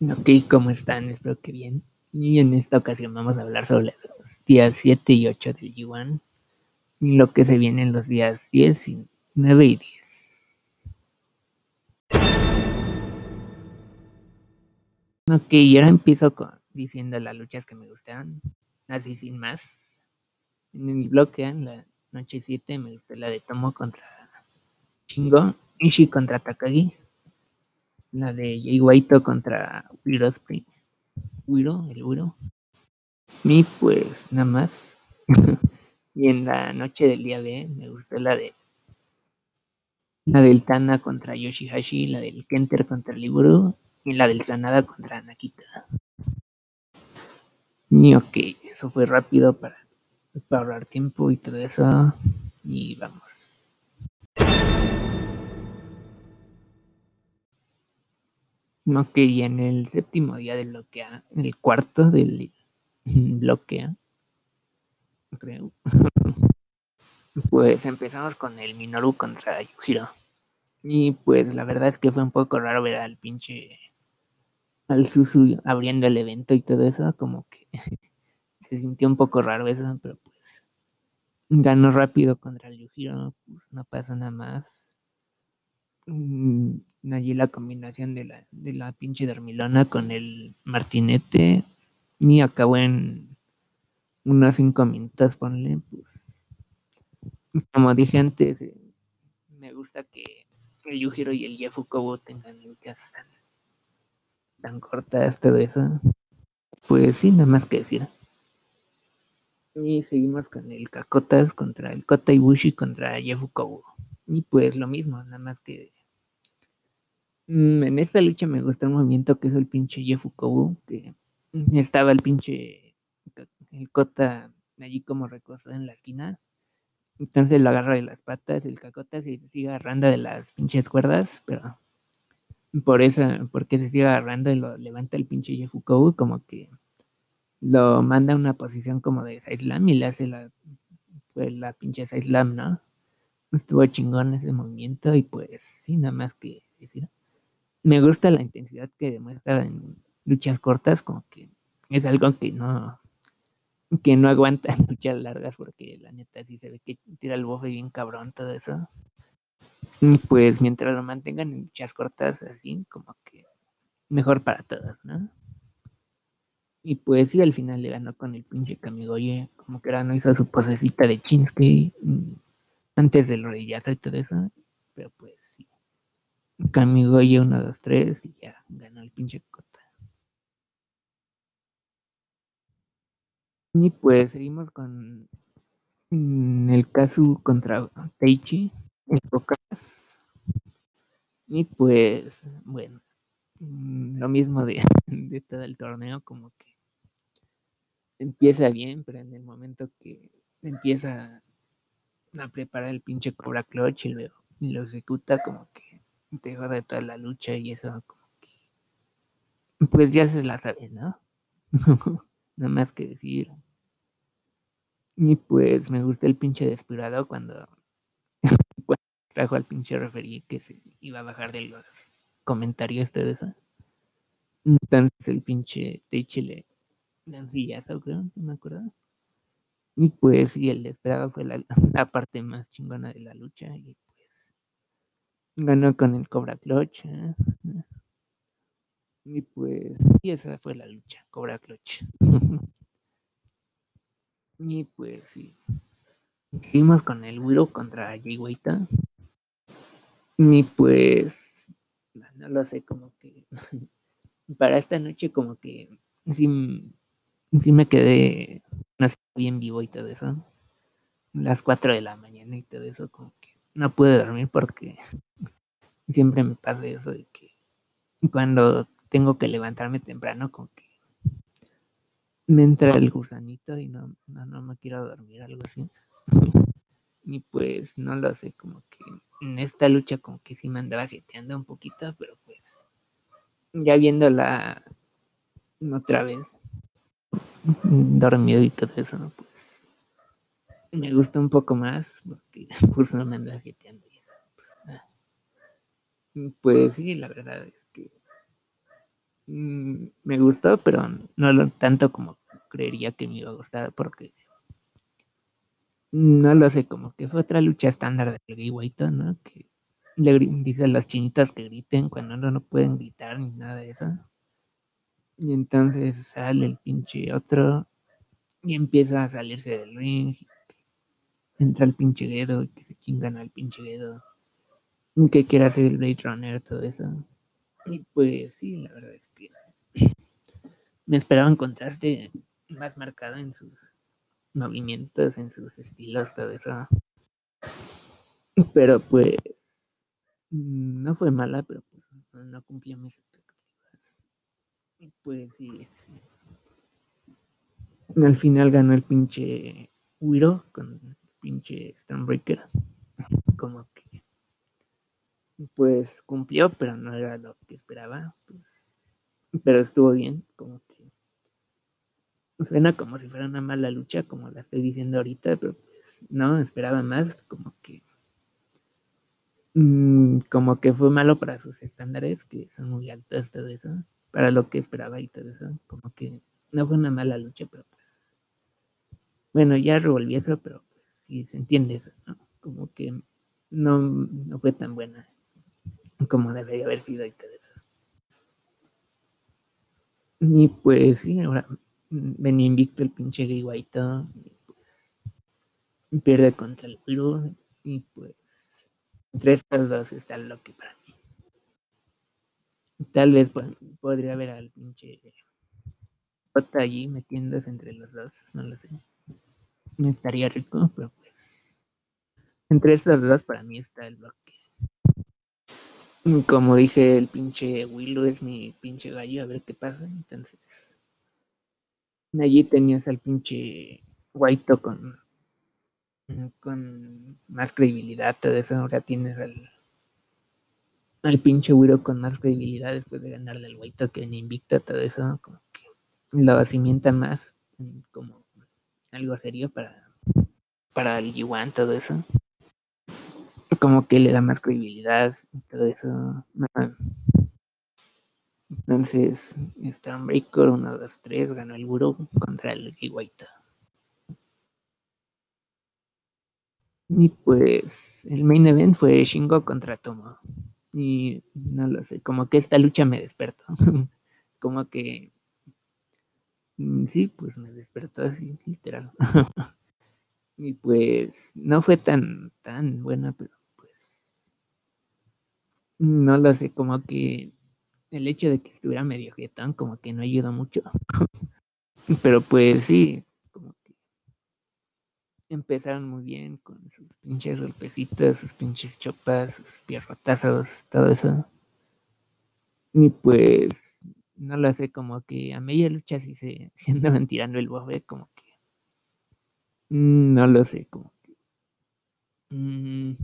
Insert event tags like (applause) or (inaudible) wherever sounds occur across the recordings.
Ok, ¿cómo están? Espero que bien. Y en esta ocasión vamos a hablar sobre los días 7 y 8 del Yuan y lo que se viene en los días 10 y 9 y 10. Ok, y ahora empiezo diciendo las luchas que me gustaron, así sin más. En el bloque, en la noche 7, me gustó la de Tomo contra Shingo, Ishi contra Takagi, la de Jay Waito contra Spring. Wiro, el Wiro. Y pues nada más. (laughs) y en la noche del día B me gustó la de la del Tana contra Yoshihashi, la del Kenter contra Liburu y la del Sanada contra Nakita. Y ok, eso fue rápido para, para ahorrar tiempo y todo eso. Y vamos. Y en el séptimo día del bloquea, en el cuarto del (laughs) bloquea, creo. (laughs) pues empezamos con el Minoru contra Yujiro. Y pues la verdad es que fue un poco raro ver al pinche al Susu abriendo el evento y todo eso, como que (laughs) se sintió un poco raro eso, pero pues ganó rápido contra el Yujiro, pues no pasó nada más. Mm, allí la combinación de la, de la pinche dormilona con el martinete y acabó en unos cinco minutos, ponle, pues como dije antes, eh, me gusta que el Yujiro y el Yefukobo tengan luchas tan, tan cortas, todo eso. Pues sí, nada más que decir. Y seguimos con el Kakotas contra el Kota Ibushi contra Yefukobo. Y pues lo mismo, nada más que en esta lucha me gustó el movimiento que es el pinche Yefukobu, que estaba el pinche el Kota allí como recostado en la esquina. Entonces lo agarra de las patas, el Cacota se sigue agarrando de las pinches cuerdas, pero por eso, porque se sigue agarrando y lo levanta el pinche Yefukobu, como que lo manda a una posición como de Slam y le hace la, la pinche Slam, ¿no? Estuvo chingón ese movimiento y pues sí, nada más que decir me gusta la intensidad que demuestra en luchas cortas, como que es algo que no que no aguanta (laughs) luchas largas porque la neta sí se ve que tira el bofe bien cabrón todo eso. Y pues mientras lo mantengan en luchas cortas así, como que mejor para todos, ¿no? Y pues sí, al final le ganó con el pinche Kamigoye, como que era no hizo su posecita de Chinsky mm, antes del rodillazo y todo eso, pero pues sí. Kamigoye 1, 2, 3 y ya ganó el pinche Kota. Y pues seguimos con mm, el caso contra Teichi, Y pues, bueno, mm, lo mismo de, (laughs) de todo el torneo, como que empieza bien, pero en el momento que empieza a preparar el pinche Cobra Clutch y luego lo ejecuta, como que te de toda la lucha y eso como que pues ya se la sabe, ¿no? (laughs) Nada más que decir. Y pues me gusta el pinche desesperado cuando, (laughs) cuando trajo al pinche referí que se iba a bajar de los comentarios de eso. Entonces el pinche Teichi le dan sillazo, creo, no me acuerdo. Y pues sí, el desesperado fue la, la, parte más chingona de la lucha. Y Ganó con el Cobra Clutch. ¿eh? Y pues, y esa fue la lucha, Cobra Clutch. (laughs) y pues, sí. Seguimos con el Wiro contra Jay Waita. Y pues, no lo sé, como que (laughs) para esta noche, como que sí, sí me quedé bien vivo y todo eso. Las 4 de la mañana y todo eso, como no pude dormir porque (laughs) siempre me pasa eso de que cuando tengo que levantarme temprano, como que me entra el gusanito y no, no, me quiero dormir, algo así. (laughs) y pues no lo sé, como que en esta lucha como que sí me andaba jeteando un poquito, pero pues ya viéndola otra vez dormido y todo eso, ¿no? Pues me gusta un poco más porque (laughs) pues no me anda jeteando y eso. Pues, pues, sí, la verdad es que mm, me gustó, pero no lo tanto como creería que me iba a gustar, porque no lo sé, como que fue otra lucha estándar del Gay ¿no? Que le dice a las chinitas que griten cuando no, no pueden gritar ni nada de eso. Y entonces sale el pinche otro y empieza a salirse del ring. Entra el pinche Guedo y que se chingan al pinche Guedo. Que quiere hacer el Blade Runner, todo eso. Y pues sí, la verdad es que me esperaba un contraste más marcado en sus movimientos, en sus estilos, todo eso. Pero pues no fue mala, pero pues no cumplía mis expectativas. Y pues sí. Al final ganó el pinche Wiro pinche Stormbreaker. Como que pues cumplió, pero no era lo que esperaba. Pues, pero estuvo bien, como que suena como si fuera una mala lucha, como la estoy diciendo ahorita, pero pues no, esperaba más, como que mmm, como que fue malo para sus estándares, que son muy altos, todo eso, para lo que esperaba y todo eso, como que no fue una mala lucha, pero pues, bueno, ya revolví eso, pero sí se entiende eso, ¿no? Como que no, no fue tan buena como debería haber sido y todo eso. Y pues sí, ahora venía invicto el pinche Gay White y pues pierde contra el Blue y pues entre estas dos está lo que para mí. Tal vez pues, podría haber al pinche Jota allí metiéndose entre los dos, no lo sé. Estaría rico, pero pues entre estas dos para mí está el bloque. Como dije, el pinche Willow es mi pinche gallo, a ver qué pasa. Entonces, allí tenías al pinche White con, con más credibilidad, todo eso. Ahora tienes al, al pinche Willow con más credibilidad después de ganarle al White que en Invicta, todo eso. Como que lo cimienta más como algo serio para, para el Yuan, todo eso como que le da más credibilidad y todo eso. Entonces, Stormbreaker 1, 2, 3 ganó el Guru contra el Giwaita. Y pues el main event fue Shingo contra Tomo. Y no lo sé, como que esta lucha me despertó. (laughs) como que sí, pues me despertó así, literal. (laughs) y pues no fue tan, tan buena, pero no lo sé, como que el hecho de que estuviera medio jetón como que no ayudó mucho. (laughs) Pero pues sí, como que empezaron muy bien con sus pinches golpecitos, sus pinches chopas, sus pierrotazos, todo eso. Y pues, no lo sé, como que a media lucha sí se, (laughs) andaban tirando el bofe, como que... Mm, no lo sé, como que... Mm,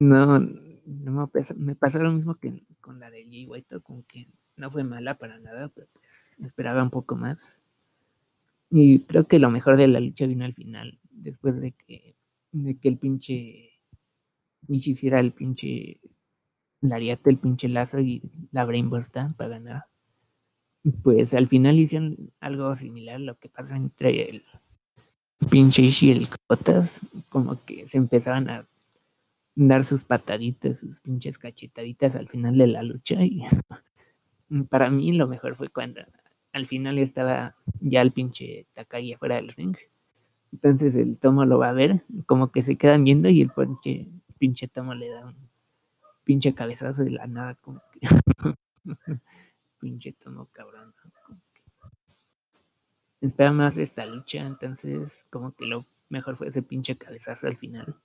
no, no me, pasa, me lo mismo que con la de Jay White, como que no fue mala para nada, pero pues esperaba un poco más. Y creo que lo mejor de la lucha vino al final, después de que, de que el pinche Michi hiciera el pinche Lariate, el pinche lazo y la Brain Busta para ganar. Pues al final hicieron algo similar a lo que pasa entre el pinche Ishi y el Cotas, como que se empezaban a dar sus pataditas, sus pinches cachetaditas al final de la lucha. Y (laughs) para mí lo mejor fue cuando al final estaba ya el pinche Takagi afuera del ring. Entonces el tomo lo va a ver, como que se quedan viendo y el pinche, pinche tomo le da un pinche cabezazo de la nada, como que (laughs) pinche tomo cabrón. Espera más esta lucha, entonces como que lo mejor fue ese pinche cabezazo al final.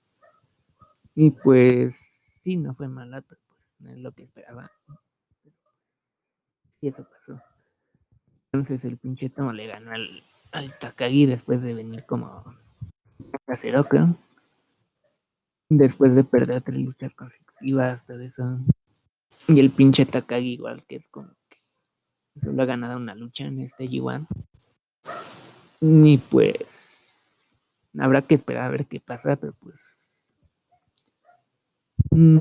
Y pues sí, no fue mala, pero pues no es lo que esperaba. Y eso pasó. Entonces el pinche Tomo le ganó al, al Takagi después de venir como Caceroca. Después de perder tres luchas consecutivas, todo eso. Y el pinche Takagi igual que es como que solo ha ganado una lucha en este G1. Y pues habrá que esperar a ver qué pasa, pero pues Mm,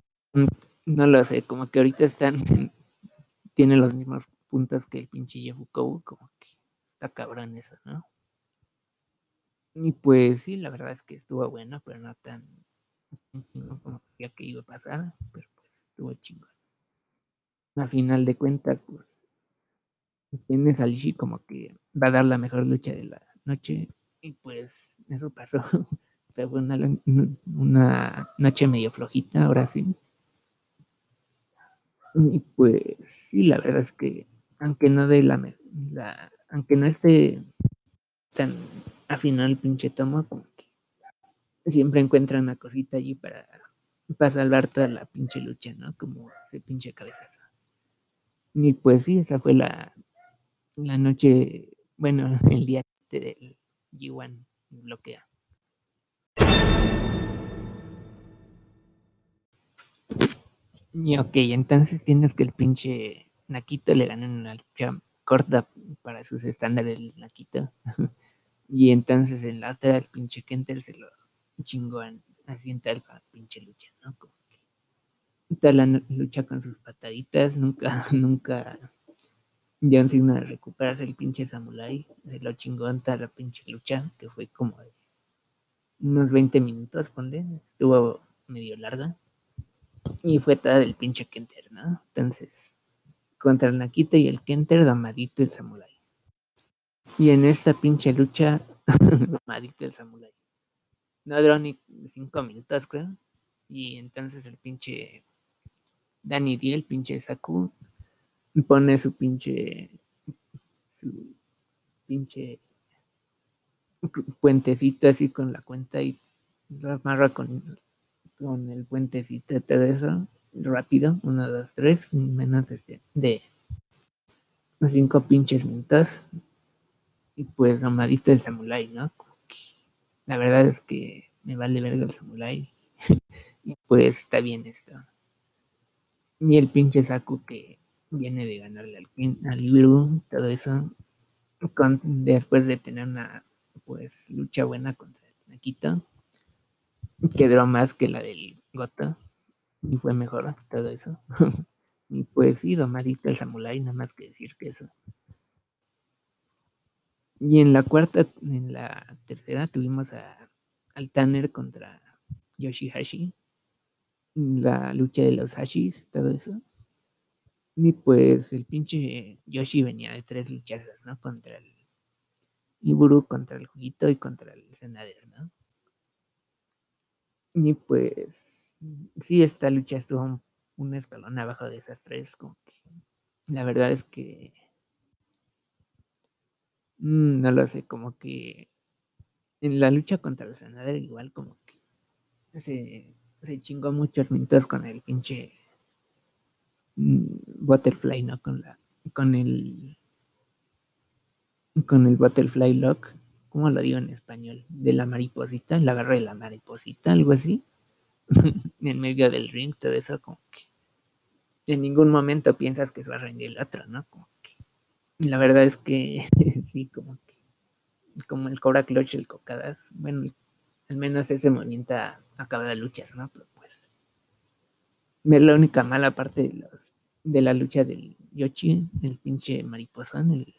no lo sé, como que ahorita están tiene los mismos puntos que el pinche Yefukou, como que está cabrón eso, ¿no? Y pues sí, la verdad es que estuvo bueno, pero no tan como ya que iba a pasar, pero pues estuvo chingón. A final de cuentas, pues tienes a Lishi como que va a dar la mejor lucha de la noche y pues eso pasó. (laughs) fue una, una noche medio flojita, ahora sí. Y pues sí, la verdad es que aunque no de la, la aunque no esté tan afinado el pinche tomo, siempre encuentra una cosita allí para, para salvar toda la pinche lucha, ¿no? Como ese pinche cabezazo. Y pues sí, esa fue la, la noche, bueno, (laughs) el día del G1 bloquea. Y ok, entonces tienes que el pinche Nakito le gana una lucha corta para sus estándares del Nakito. (laughs) y entonces en la otra el pinche Kenter se lo chingó así en tal pinche lucha, ¿no? Como que toda la lucha con sus pataditas, nunca, (laughs) nunca dio un signo de recuperarse el pinche Samurai, se lo chingó en toda la pinche lucha, que fue como de unos 20 minutos, ponle, estuvo medio larga. Y fue toda del pinche Kenter, ¿no? Entonces, contra el Nakita y el Kenter, Damadito el Samurai. Y en esta pinche lucha, (laughs) Damadito el Samurai. No duró ni 5 minutos, creo. Y entonces el pinche Danny D, el pinche Saku, pone su pinche su pinche puentecito así con la cuenta y lo amarra con, con el puentecito y todo eso rápido, uno, dos, tres, menos de, de cinco pinches minutos y pues amadito el samurai, ¿no? La verdad es que me vale verga el samurai (laughs) y pues está bien esto. Y el pinche Saku que viene de ganarle al, al todo eso, después de tener una pues lucha buena contra el Nakita, que duró más que la del Gota, y fue mejor todo eso. (laughs) y pues sí, domadito el Samurai, nada más que decir que eso. Y en la cuarta, en la tercera tuvimos a, al Tanner contra Yoshihashi, la lucha de los Hashis, todo eso. Y pues el pinche Yoshi venía de tres luchazas, ¿no? Contra el Iburu, contra el Juguito y contra el Senader, ¿no? Y pues sí, esta lucha estuvo un, escalón abajo de esas tres, como que la verdad es que no lo sé, como que en la lucha contra el Senader igual como que se, se chingó muchos minutos con el pinche Mm, butterfly, ¿no? Con la, con el, con el butterfly lock, ¿cómo lo digo en español? De la mariposita, la agarra de la mariposita, algo así, (laughs) en medio del ring, todo eso, como que en ningún momento piensas que se va a rendir el otro, ¿no? Como que, la verdad es que (laughs) sí, como que, como el Cobra Clutch, el Cocadas, bueno, al menos ese movimiento acaba de luchas, ¿no? Pero pues, es la única mala parte de los de la lucha del Yoshi, el pinche mariposón, el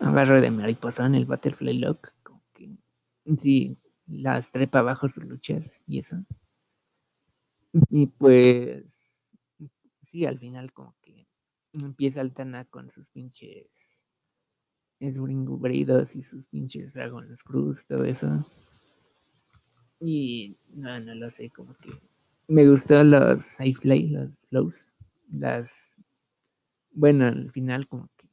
agarro de mariposón, el Butterfly Lock, como que sí, las trepa abajo sus luchas y eso. Y pues, sí, al final como que empieza Altana con sus pinches esbringubridos y sus pinches Dragon Cruz, todo eso. Y no, no lo sé, como que me gustó los Fly, los flows las, bueno, al final como que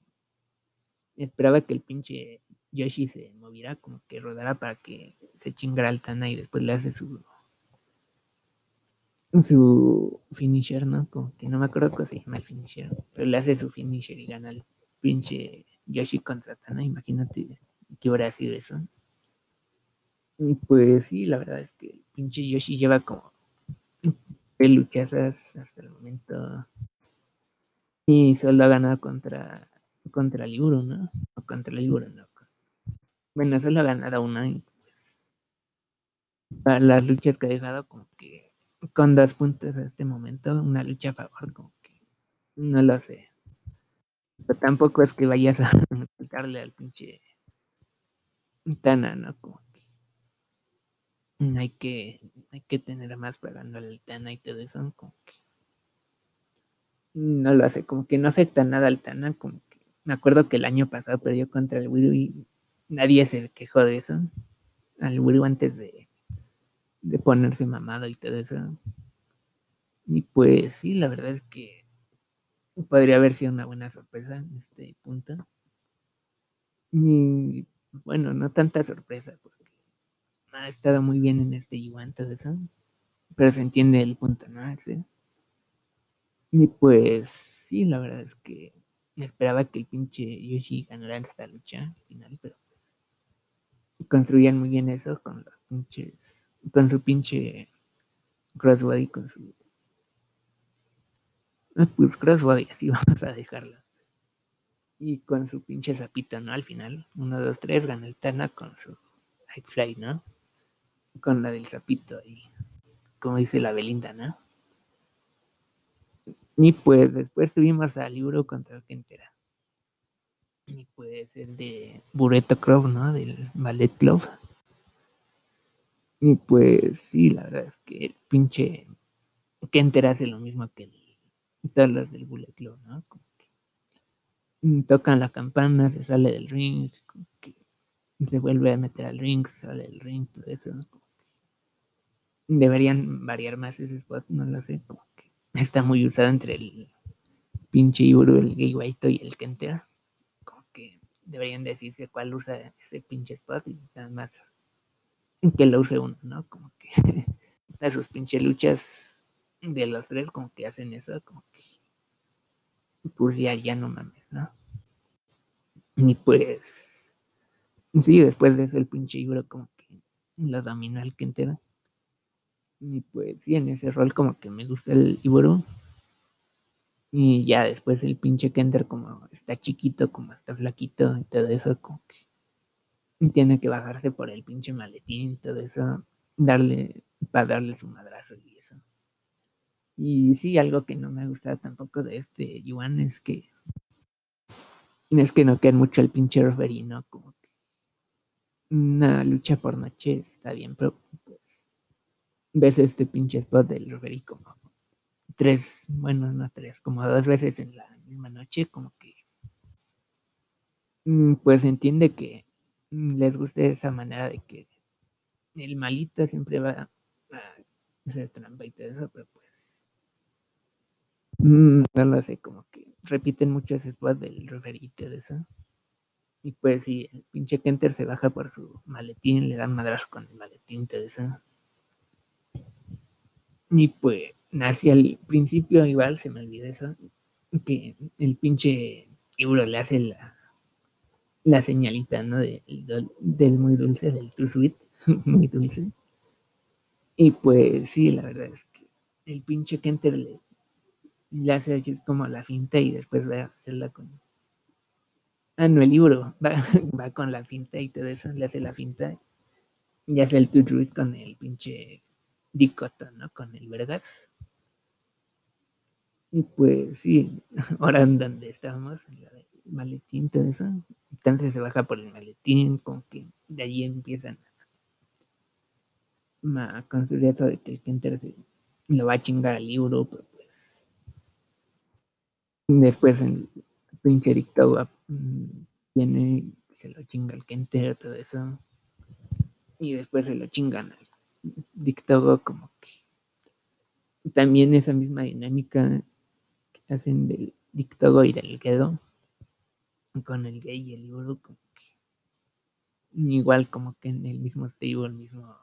esperaba que el pinche Yoshi se moviera, como que rodara para que se chingara al Tana y después le hace su su finisher, ¿no? Como que no me acuerdo cómo se llama el finisher, pero le hace su finisher y gana el pinche Yoshi contra Tana, imagínate qué hubiera sido eso. Y pues sí, la verdad es que el pinche Yoshi lleva como peluchazas hasta el momento y solo ha ganado contra, contra Libro, ¿no? O contra Libro, ¿no? Bueno, solo ha ganado una y pues para las luchas que ha dejado como que con dos puntos a este momento, una lucha a favor como que No lo sé. Pero tampoco es que vayas a (laughs) quitarle al pinche Tana, ¿no? Como que hay que, hay que tener más pagando al Tana y todo eso, como que no lo hace, como que no afecta nada al Tana, como que me acuerdo que el año pasado perdió contra el Wiru y nadie se quejó de eso. Al Wiru antes de, de ponerse mamado y todo eso. Y pues sí, la verdad es que podría haber sido una buena sorpresa en este punto. Y bueno, no tanta sorpresa, porque ha estado muy bien en este Yuan, todo eso. Pero se entiende el punto, ¿no? Y pues sí, la verdad es que me esperaba que el pinche Yoshi ganara esta lucha al final, pero construían muy bien eso con los pinches, con su pinche crossbody, con su (laughs) pues crossbody, así (laughs) vamos a dejarlo. Y con su pinche zapito, ¿no? Al final, uno, dos, tres, gana el Tana con su high fly, ¿no? Con la del zapito y como dice la Belinda, ¿no? Y pues después tuvimos al libro contra el Kentera. Y pues el de Bureto Club, ¿no? Del Ballet Club. Y pues sí, la verdad es que el pinche Kentera hace lo mismo que todas las del Bullet Club, ¿no? Como que tocan la campana, se sale del ring, como que se vuelve a meter al ring, se sale del ring, todo eso, ¿no? deberían variar más ese spot, no lo sé, como que está muy usado entre el pinche Iburu, el Gay White y el Kenter. Como que deberían decirse cuál usa ese pinche spot y nada más que lo use uno, ¿no? Como que (laughs) sus pinches luchas de los tres como que hacen eso, como que pues ya, ya no mames, ¿no? Y pues sí, después de eso el pinche Iburo como que lo domina el Kentera. Y pues sí, en ese rol como que me gusta el Iburu. Y ya después el pinche Kenter como está chiquito, como está flaquito y todo eso, como que tiene que bajarse por el pinche maletín y todo eso, darle, para darle su madrazo y. Y sí, algo que no me ha gustado tampoco de este Yuan es que es que no queda mucho el pinche referee, ¿no? Como que una lucha por noche está bien, pero pues ves este pinche spot del referee como tres, bueno, no tres, como dos veces en la misma noche, como que mm, pues entiende que les guste esa manera de que el malito siempre va a hacer trampa y todo eso, pero no lo sé, como que repiten mucho ese spot del referee y todo eso. Y pues si el pinche Kenter se baja por su maletín, le dan madrazo con el maletín, eso. Y pues, nací al principio, igual se me olvidó eso, que el pinche euro le hace la, la señalita, ¿no? del muy dulce, del too sweet, (laughs) muy dulce. Y pues sí, la verdad es que el pinche Kenter le, le hace como la finta y después va a hacerla con... Ah, no, el libro (laughs) va, con la finta y todo eso, le hace la finta y hace el sweet con el pinche Dicoto, ¿no? Con el Vergas. Y pues sí, (laughs) ahora en donde estábamos, en la maletín, todo eso. Entonces se baja por el maletín, como que de allí empiezan a construir eso de que el Kenter lo va a chingar al libro, pero después el pinche dictado viene, se lo chinga el Kenter, todo eso. Y después se lo chingan al dictado como que también esa misma dinámica que hacen del dictado y del quedo con el gay y el libro como que igual como que en el mismo stable mismo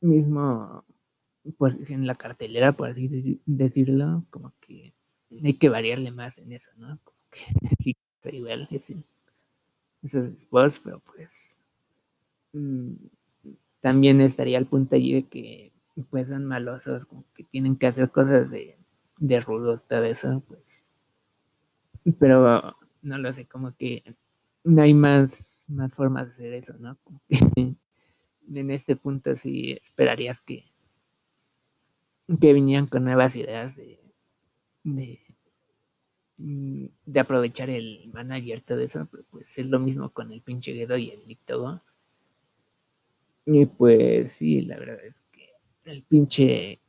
mismo posición en la cartelera por así decirlo como que hay que variarle más en eso no como que (laughs) sí igual ese, esos spots pero pues mm, también estaría al punto allí de que pues son malosos, como que tienen que hacer cosas de, de rudos, todo eso, pues. Pero no lo sé, como que no hay más, más formas de hacer eso, ¿no? Como que (laughs) en este punto sí esperarías que, que vinieran con nuevas ideas de, de, mm, de aprovechar el manager, todo eso, pues es lo mismo con el pinche Gedo y el Nictogo. Y pues sí, la verdad es que el pinche,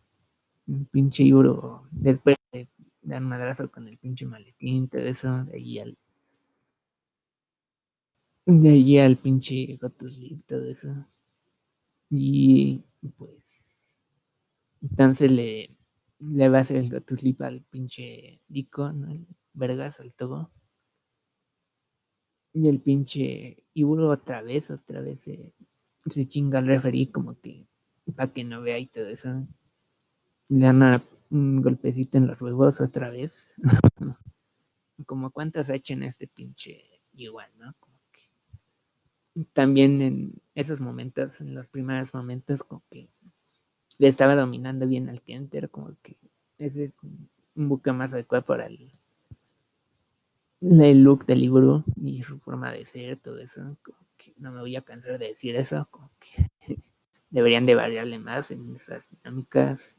el pinche Iburo, después de dar madrazo con el pinche maletín, todo eso, de ahí al de allí al pinche Gotus todo eso. Y pues entonces le, le va a hacer el Gotus al pinche Dico, ¿no? El vergas al todo. Y el pinche Iburo otra vez, otra vez se, se chinga al referí como que para que no vea y todo eso. Le dan un golpecito en los huevos otra vez. (laughs) como cuántas ha hecho en este pinche igual, ¿no? también en esos momentos, en los primeros momentos, como que le estaba dominando bien al Kenter, como que ese es un buque más adecuado para el, look del libro y su forma de ser, todo eso. Como que no me voy a cansar de decir eso, como que (laughs) deberían de variarle más en esas dinámicas.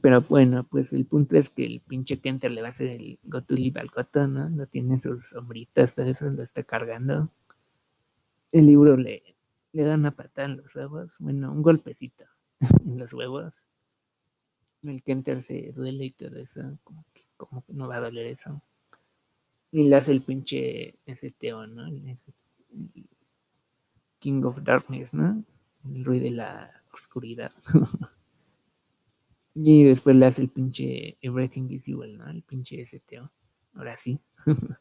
Pero bueno, pues el punto es que el pinche Kenter le va a hacer el Go to al Coto, ¿no? No tiene sus sombritas, todo eso lo está cargando el libro le, le da una patada en los huevos, bueno, un golpecito (laughs) en los huevos. El Kenter se duele y todo eso, como que, como que no va a doler eso. Y le hace el pinche STO, ¿no? El, King of Darkness, ¿no? El rey de la oscuridad. (laughs) y después le hace el pinche Everything is Evil, ¿no? El pinche STO. Ahora sí. (laughs)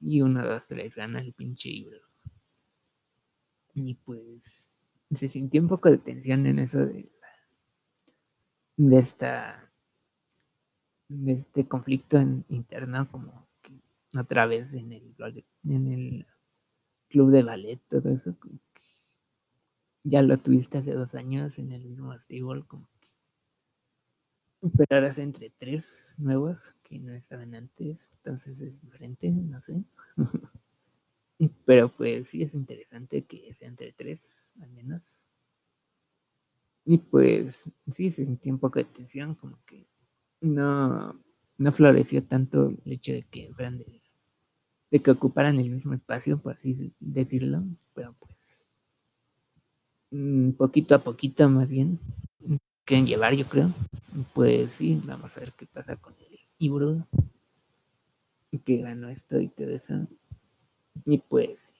y uno, dos, tres, gana el pinche libro. Y pues se sintió un poco de tensión en eso de, de esta de este conflicto interno como que otra vez en el en el club de ballet todo eso ya lo tuviste hace dos años en el mismo stable como que pero ahora es entre tres nuevos que no estaban antes entonces es diferente no sé (laughs) Pero pues sí es interesante que sea entre tres, al menos. Y pues sí se sintió un poco de tensión, como que no, no floreció tanto el hecho de que fueran de, que ocuparan el mismo espacio, por así decirlo, pero pues mm, poquito a poquito más bien quieren llevar, yo creo. Pues sí, vamos a ver qué pasa con el Ibro, que ganó esto y todo eso. Y pues.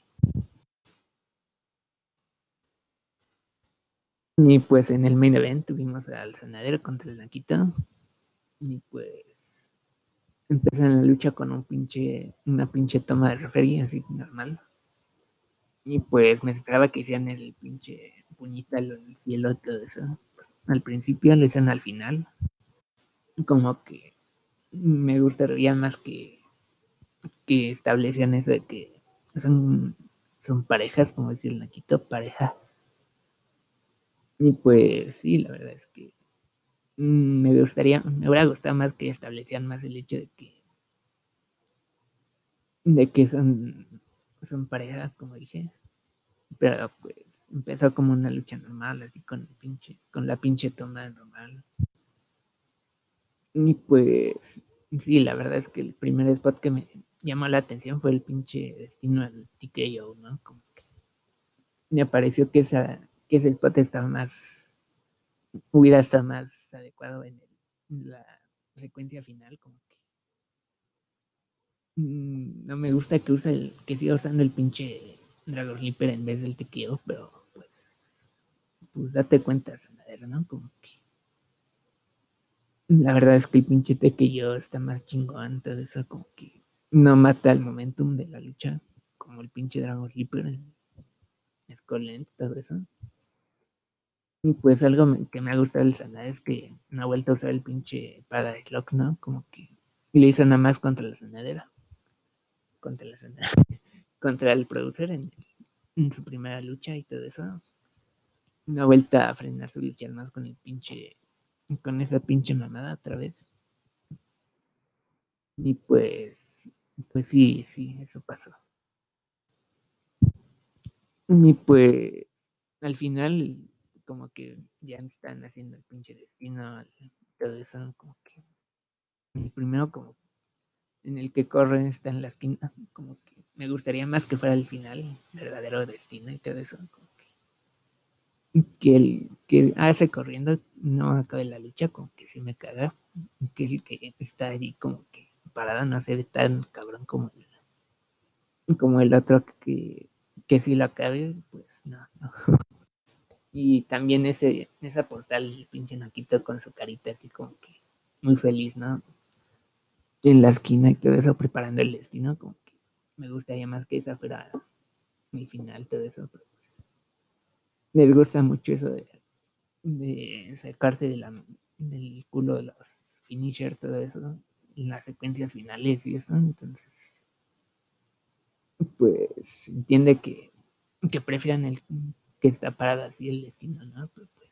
Y pues en el main event tuvimos al Sanadero contra el Naquito. Y pues. Empezaron la lucha con un pinche. Una pinche toma de refería así normal. Y pues me esperaba que hicieran el pinche puñita al cielo, todo eso. Al principio lo hicieron al final. Como que me gustaría más que, que establecían eso de que son, son parejas, como decir el Naquito, parejas. Y pues sí, la verdad es que mm, me gustaría, me hubiera gustado más que establecieran más el hecho de que de que son, son parejas, como dije. Pero pues empezó como una lucha normal, así con pinche, con la pinche toma normal. Y pues sí, la verdad es que el primer spot que me, llamó la atención fue el pinche destino al TKO, ¿no? Como que me pareció que, esa, que ese spot estaba más, hubiera estado más adecuado en, la secuencia final, como que mm, no me gusta que use el, que siga usando el pinche Dragon Sleeper en vez del TKO, pero pues, pues date cuenta, Sanadero, ¿no? Como que la verdad es que el pinche TKO está más chingón, todo eso como que no mata el momentum de la lucha, como el pinche Dragon Sleeper, Skull todo eso. Y pues algo que me ha gustado el Sanada es que no ha vuelto a usar el pinche Paradise Lock, ¿no? Como que le hizo nada más contra la sanadera. Contra la sanadera. (laughs) contra el producer en, su primera lucha y todo eso. No ha vuelto a frenar su lucha más con el pinche. Con esa pinche mamada otra vez. Y pues pues sí, sí, eso pasó. Y pues al final, como que ya están haciendo el pinche destino, todo eso, como que primero como en el que corre está en la esquina, (laughs) como que me gustaría más que fuera el final, verdadero destino y todo eso, como que, que el que hace corriendo no acabe la lucha, como que sí me caga, que el que está allí como que parado no se ve tan cabrón como el, como el otro que, que si lo acabe, pues no, no. (laughs) Y también ese, esa portal, el pinche Naquito con su carita así como que muy feliz, ¿no? En la esquina y todo eso, preparando el destino, como que me gustaría más que esa fuera mi final, todo eso, pero pues les gusta mucho eso de, de sacarse de del culo de los finishers, todo eso, las secuencias finales y eso, entonces, pues entiende que, que prefieran el que está parada así el destino, ¿no? Pero pues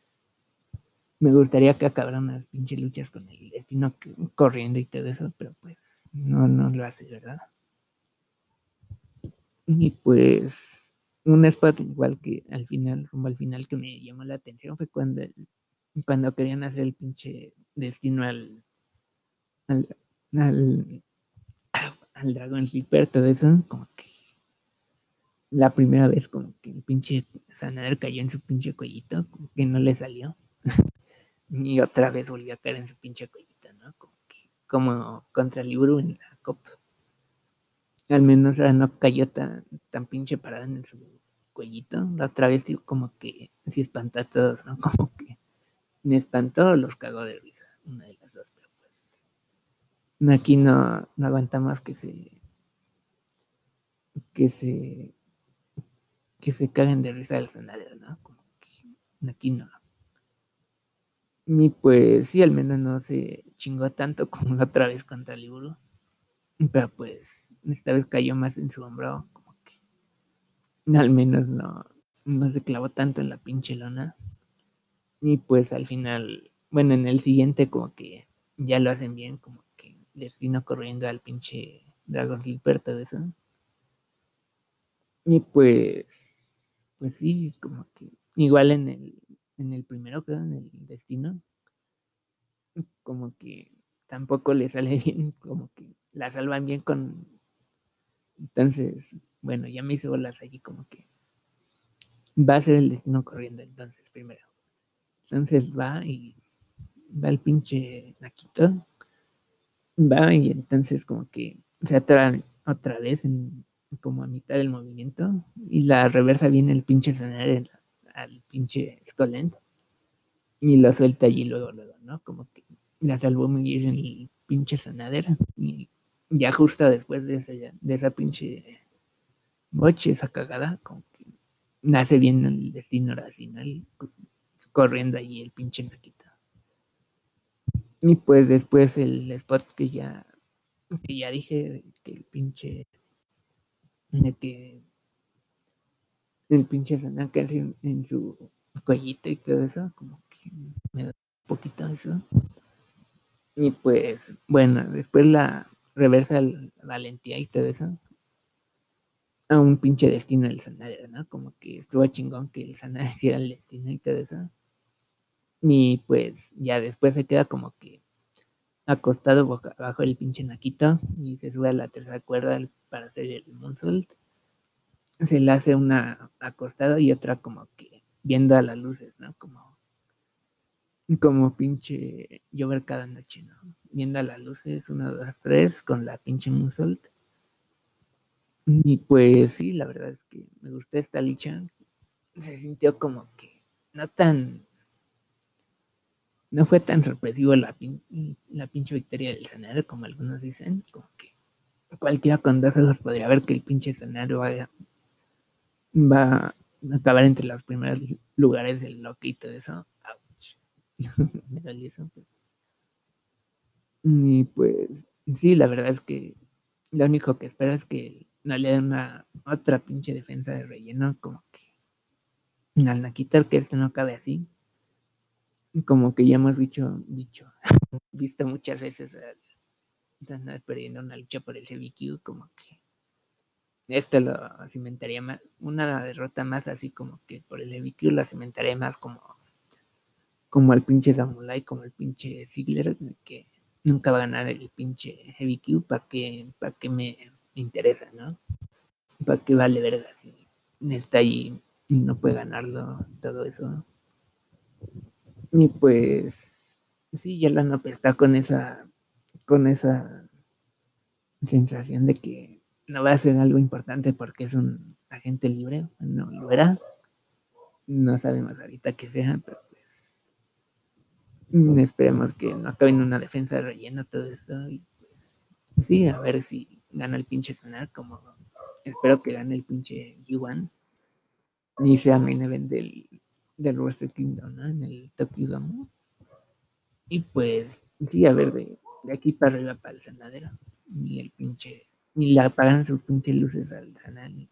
me gustaría que acabaran las pinches luchas con el destino corriendo y todo eso, pero pues no, no lo hace, ¿verdad? Y pues un spot igual que al final, como al final que me llamó la atención fue cuando cuando querían hacer el pinche destino al al, al, (coughs) al Dragon Sleeper, todo eso, como que la primera vez como que el pinche Sanader cayó en su pinche cuellito, como que no le salió. (laughs) y otra vez volvió a caer en su pinche cuellito, ¿no? Como que, como contra Libru en la copa. Al menos ahora no cayó tan, tan pinche parada en su cuellito. La otra vez como que sí espantó a todos, ¿no? (laughs) Como que me espantó los cagó de risa. Una de las dos, pero pues. Aquí no, no aguanta más que se. que se que se caguen de risa del escenario, ¿no? Como que aquí no. Ni pues sí, al menos no se chingó tanto como la otra vez contra Liburu. Pero pues esta vez cayó más en su hombro, como que al menos no, no se clavó tanto en la pinche lona. Y pues al final, bueno, en el siguiente como que ya lo hacen bien, como que destino corriendo al pinche Dragon Sleeper, todo eso. Y pues, pues sí, como que igual en el, en el primero, creo, en el destino, como que tampoco le sale (laughs) bien, como que la salvan bien con... Entonces, bueno, ya me hice bolas allí como que va a ser el destino corriendo entonces primero. Entonces va y va el pinche Naquito, va y entonces como que se atrae otra vez en, como a mitad del movimiento y la reversa viene el pinche sonar al pinche Skolent y lo suelta allí luego, luego, ¿no? Como que la salvó muy bien en el pinche sanadera y ya justo después de esa, de esa pinche boche, esa cagada, como que nace bien el destino racional corriendo allí el pinche Naquita. Y pues después el spot que ya, que ya dije, que el pinche que el pinche Sanaka en, en su cuellito y todo eso, como que me da un poquito eso. Y pues, bueno, después la reversa la valentía y todo eso. A un pinche destino del Sanadero, ¿no? Como que estuvo chingón que el Sanadero (laughs) hiciera el destino y todo eso. Y pues ya después se queda como que acostado boca abajo el pinche Naquito y se sube a la tercera cuerda para hacer el moonsault. Se le hace una acostado y otra como que viendo a las luces, ¿no? Como, como pinche llover cada noche, ¿no? Viendo a las luces, uno, dos, tres, con la pinche moonsault. Y pues sí, la verdad es que me gustó esta lucha. Se sintió como que no tan no fue tan sorpresivo la, la pinche victoria del escenario como algunos dicen, como que cualquiera con dos ojos podría ver que el pinche escenario va, va a acabar entre los primeros lugares del Loki y todo eso. (laughs) Me dolió eso. Y pues, sí, la verdad es que lo único que espero es que no le den una otra pinche defensa de relleno, como que al Nakita que esto no cabe así como que ya hemos dicho, dicho, (laughs) visto muchas veces a, perdiendo una lucha por el CBQ, como que esto lo cimentaría más, una derrota más así como que por el CBQ la cimentaría más como como el pinche Samurai, como el pinche Ziggler, que nunca va a ganar el pinche Heavy Q, ¿para qué, para qué me, interesa, no? ¿Para qué vale verga si está ahí y no puede ganarlo, todo eso? Y pues, sí, ya la Nope está con esa, con esa sensación de que no va a ser algo importante porque es un agente libre, no lo era. No sabemos ahorita que sea, pero Mm, esperemos que no acabe en una defensa de relleno todo eso. Y pues, sí, a ver si gana el pinche Sonar, como espero que gane el pinche Yuan. Y sea main event del, del Wrestle Kingdom, ¿no? En el Tokyo Dome. Y pues, sí, a ver, de, aquí para arriba para el sanadero. Ni el pinche, ni le apagan sus pinches luces al sanadero.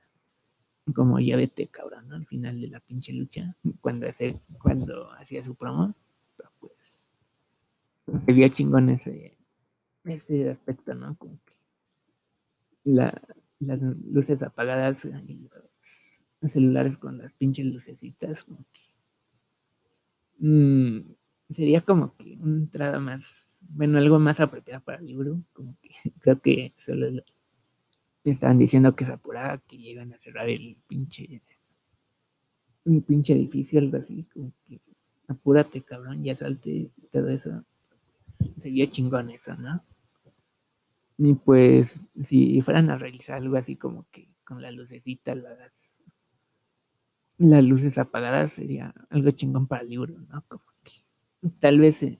Como ya vete, cabrón, ¿no? Al final de la pinche lucha, cuando, hace, cuando hacía su promo pues sería chingón ese, ese aspecto, ¿no? Como que las luces apagadas y los celulares con las pinches lucecitas, como que mm, sería como que una entrada más, bueno, algo más apropiado para el libro, como que (laughs) creo que solo estaban diciendo que se apuraba, que llegan a cerrar el pinche, un pinche edificio, algo así, como que apúrate, cabrón, ya salte, todo eso. Sería chingón eso, ¿no? Y pues, si fueran a realizar algo así como que con la lucecita, las, las luces apagadas, sería algo chingón para el libro, ¿no? Como que tal vez eh,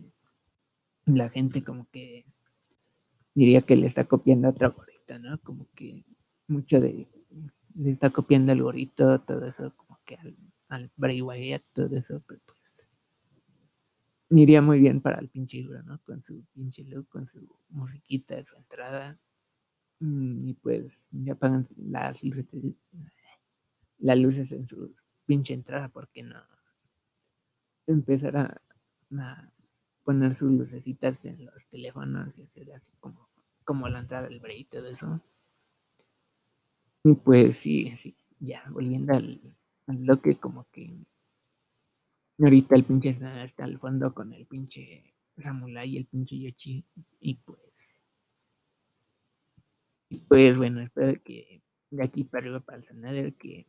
la gente como que diría que le está copiando a otra gorrita, ¿no? Como que mucho de le está copiando el gorrito, todo eso, como que al, al Bray Wyatt, todo eso, pues, iría muy bien para el pinche libro, ¿no? Con su pinche look, con su musiquita, su entrada. Mm, y pues ya apagan las, las luces en su pinche entrada, porque no empezar a, poner sus lucecitas en los teléfonos y hacer así como, como la entrada del break y todo eso. Y pues sí, sí, ya, volviendo al, bloque, como que Ahorita el pinche está al fondo con el pinche Samurai y el pinche Yoshi. Y pues. Y pues bueno, espero que de aquí para arriba para el Sanader, que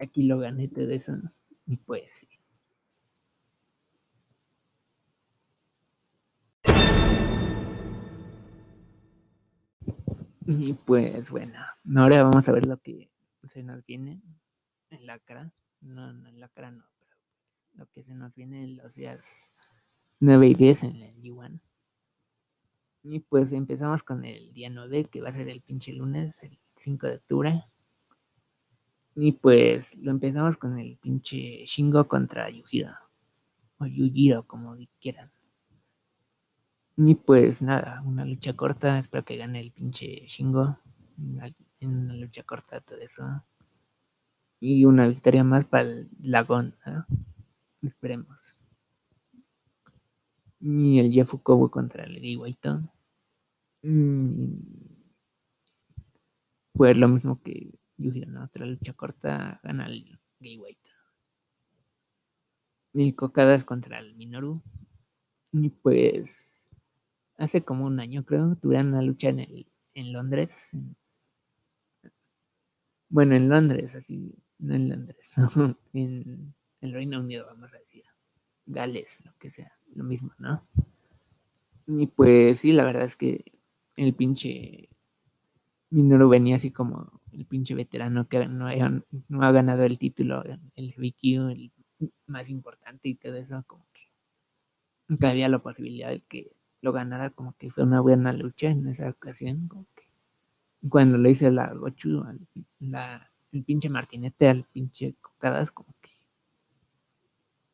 aquí lo gané todo eso. Y pues sí. Y pues bueno, ahora vamos a ver lo que se nos viene en la cara. No, no, en la cara no lo que se nos viene en los días 9 y 10 en el Yuan. Y pues empezamos con el día 9, que va a ser el pinche lunes, el 5 de octubre. Y pues lo empezamos con el pinche Shingo contra Yujiro. O Yujiro, como quieran. Y pues nada, una lucha corta. Espero que gane el pinche Shingo. En una lucha corta, todo eso. Y una victoria más para el Lagón. Esperemos. Y el Jeff Kobo contra el Gay White. Mm, pues lo mismo que Yujiro, ¿no? Otra lucha corta gana el Gay White. Y Cocadas contra el Minoru. Y pues hace como un año creo tuvieron una lucha en el en Londres. Bueno, en Londres, así, no en Londres, (laughs) en el Reino Unido, vamos a decir. Gales, lo que sea, lo mismo, ¿no? Y pues sí, la verdad es que el pinche Minoru venía así como el pinche veterano que no, no ha ganado el título, el BQ, el más importante y todo eso, como que, había la posibilidad de que lo ganara, como que fue una buena lucha en esa ocasión, como que cuando le hice la Gochu, el pinche martinete al pinche Cocadas, como que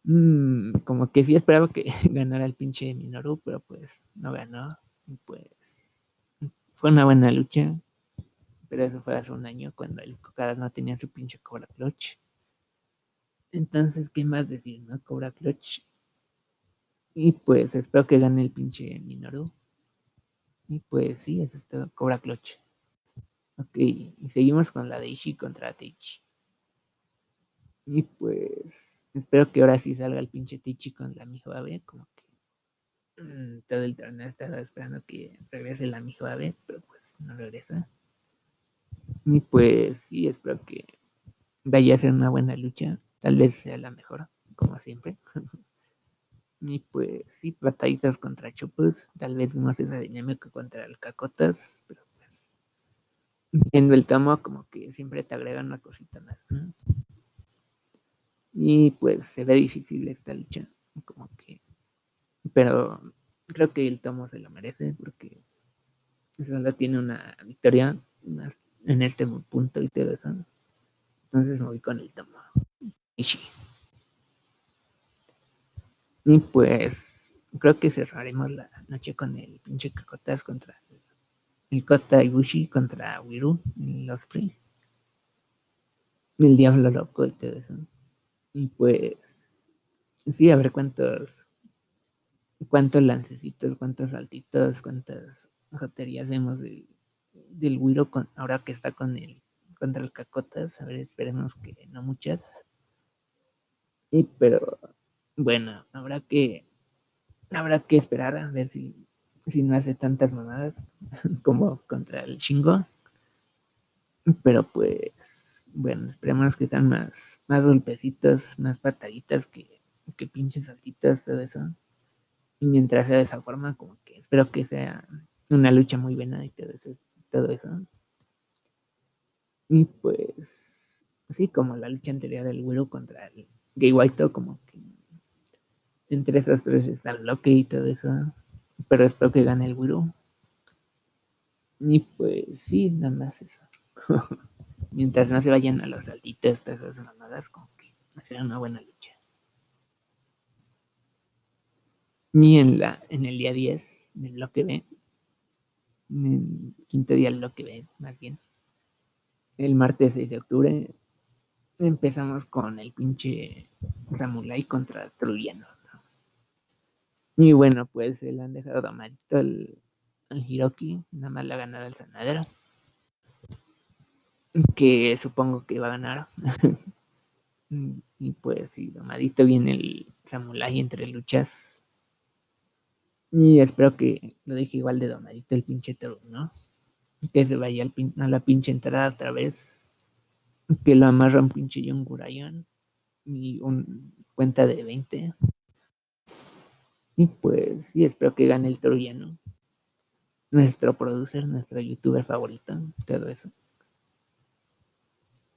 Mm, como que sí esperaba que (laughs) ganara el pinche Minoru, pero pues no ganó. Y pues fue una buena lucha. Pero eso fue hace un año cuando el Cocada no tenía su pinche Cobra Clutch. Entonces, ¿qué más decir, no? Cobra Clutch. Y pues espero que gane el pinche Minoru. Y pues sí, eso es todo. Cobra Clutch. Ok, y seguimos con la de Ishi contra Teichi. Y pues Espero que ahora sí salga el pinche Tichi con la mi babe, como que mm, todo el torneo estaba esperando que regrese la mijo Ave, pero pues no regresa. Y pues sí, espero que vaya a ser una buena lucha. Tal vez sea la mejor, como siempre. (laughs) y pues sí, batallitas contra Chupus. Tal vez más esa dinámica contra el Cacotas, pero pues viendo el tomo como que siempre te agregan una cosita más. Y pues se ve difícil esta lucha, como que... Pero creo que el tomo se lo merece porque solo tiene una victoria en este punto y todo eso. Entonces me voy con el tomo. Y pues creo que cerraremos la noche con el pinche Cacotas contra el, Kota Ibushi contra Wiru, el Osprey. El Diablo Loco y todo eso. Y pues sí, a ver cuántos cuántos lancecitos, cuántos saltitos, cuántas joterías vemos del, del Wiro con, ahora que está con el contra el Cacotas. A ver, esperemos que no muchas. Y pero bueno, habrá que habrá que esperar a ver si, si no hace tantas mamadas (laughs) como contra el chingo. Pero pues, bueno, esperemos que sean más, más golpecitos, más pataditas que, que pinches saltitas, todo eso. Y mientras sea de esa forma, como que espero que sea una lucha muy buena y todo eso. Todo eso. Y pues, así como la lucha anterior del güero contra el Gay White, como que entre esas tres está Loki y todo eso. Pero espero que gane el güero. Y pues sí, nada más eso. (laughs) Mientras no se vayan a los saltitos, todas esas mamadas, como que será una buena lucha. Y en, la, en el día 10 del bloque B, el quinto día del bloque B, más bien, el martes 6 de octubre, empezamos con el pinche Samurai contra Trujano. Y bueno, pues le han dejado domadito al, Hiroki, nada más le ha ganado el Sanadero. Que supongo que va a ganar. (laughs) y pues sí, domadito viene el Samurai entre luchas. Y espero que lo deje igual de domadito el pinche Toru, ¿no? Que se vaya a la pinche entrada otra vez. Que lo amarra un pinche John. Y un cuenta de 20. Y pues sí, espero que gane el troyano. Nuestro producer, nuestro youtuber favorito, todo eso.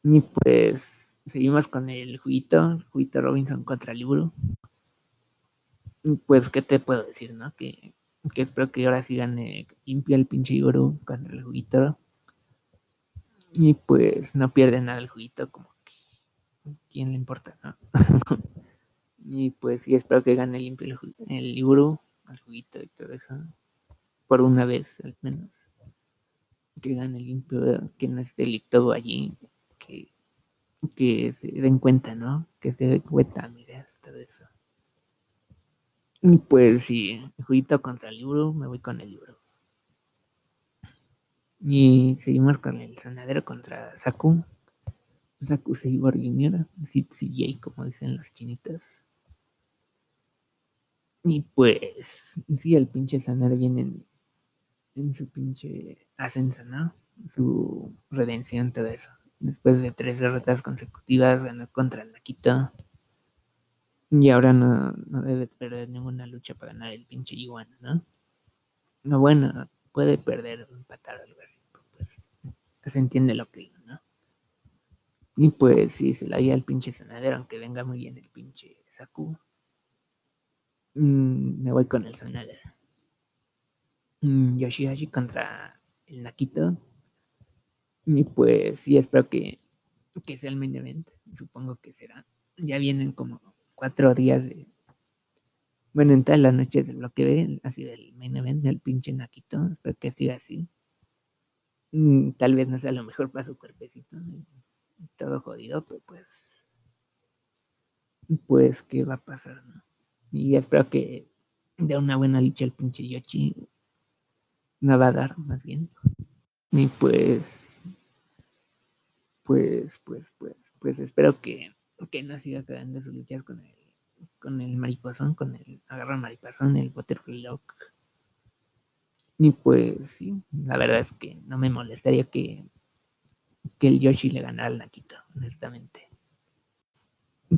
Y pues seguimos con el juguito, juguito Robinson contra el libro. Pues, ¿qué te puedo decir, no? Que, que espero que ahora sí gane limpia el pinche libro contra el juguito. Y pues no pierde nada el juguito, como que, ¿quién le importa, no? (laughs) Y pues sí, espero que gane limpio el, libro, el juguito y todo eso. Por una vez, al menos. Que gane limpio, que no esté todo allí. Que, que se den cuenta, ¿no? Que se den cuenta, mira, todo eso. Y pues sí, juguito contra el libro, me voy con el libro. Y seguimos con el sanadero contra Saku. Saku Seibor Jr., CJ, como dicen los chinitas. Y pues, sí, el pinche Sanar viene en, su pinche ascenso, ¿no? Su redención, todo eso. Después de tres derrotas consecutivas, ganó contra Nakito. Y ahora no, debe perder ninguna lucha para ganar el pinche Iguana, ¿no? No, bueno, puede perder o empatar algo así, pues se entiende lo que digo, ¿no? Y pues sí, se la guía el pinche sanadero, aunque venga muy bien el pinche Saku. Mm, me voy con el Sonader. Mm, Yoshihashi contra el Nakito. Y pues sí, espero que, que sea el main event. Supongo que será. Ya vienen como cuatro días de. Bueno, en todas las noches lo que ven, así del main event del pinche Nakito. Espero que siga así. Mm, tal vez no sea lo mejor para su cuerpecito. Todo jodido, pero pues. Pues, ¿qué va a pasar, no? Y espero que dé una buena lucha el pinche Yoshi. No va a dar, más bien. Y pues, pues, pues, pues, pues espero que, que no siga quedando sus luchas con el, con el mariposón, con el agarra mariposón, el butterfly lock. Y pues sí, la verdad es que no me molestaría que, que el Yoshi le ganara al Nakito, honestamente.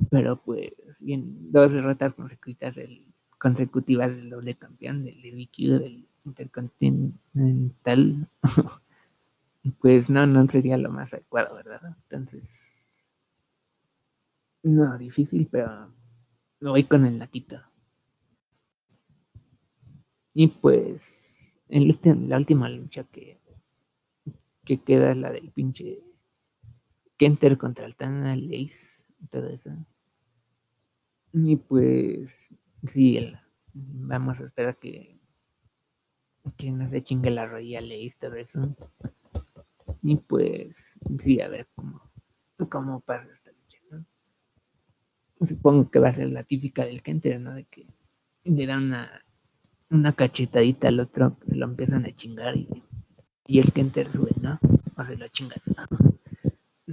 Pero pues bien, dos derrotas consecutivas del, consecutivas del doble campeón, del DBQ, del Intercontinental, (laughs) pues no, no sería lo más adecuado, ¿verdad? Entonces, no, difícil, pero me voy con el Nakito. Y pues, en la última lucha que, que queda es la del pinche Kenter contra el Tana Lace, todo eso. Y pues, sí, vamos a esperar que, que no se chingue la rodilla Lace, todo eso. Y pues, sí, a ver cómo, cómo pasa esta supongo que va a ser la típica del Kenter, ¿no? De que le dan una, una cachetadita al otro, se lo empiezan a chingar y, el Kenter sube, ¿no? O se lo chingan,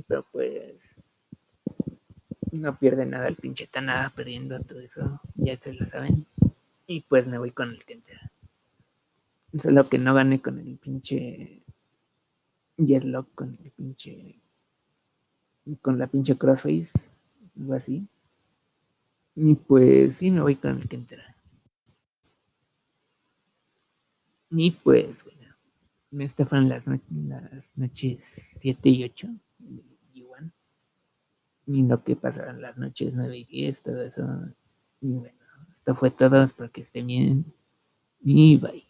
Pero pues no pierde nada el pinche nada perdiendo todo eso, ya se lo saben. Y pues me voy con el Kenter. Solo que no gane con el pinche Jetlock, con el pinche. con la pinche Crossface, algo así. Y pues sí, me voy con el que Kentera. Y pues, bueno, me estafan las, las noches 7 y 8 y lo que pasaron las noches 9 y 10, todo eso. Y bueno, esto fue todo, espero que estén bien y bye.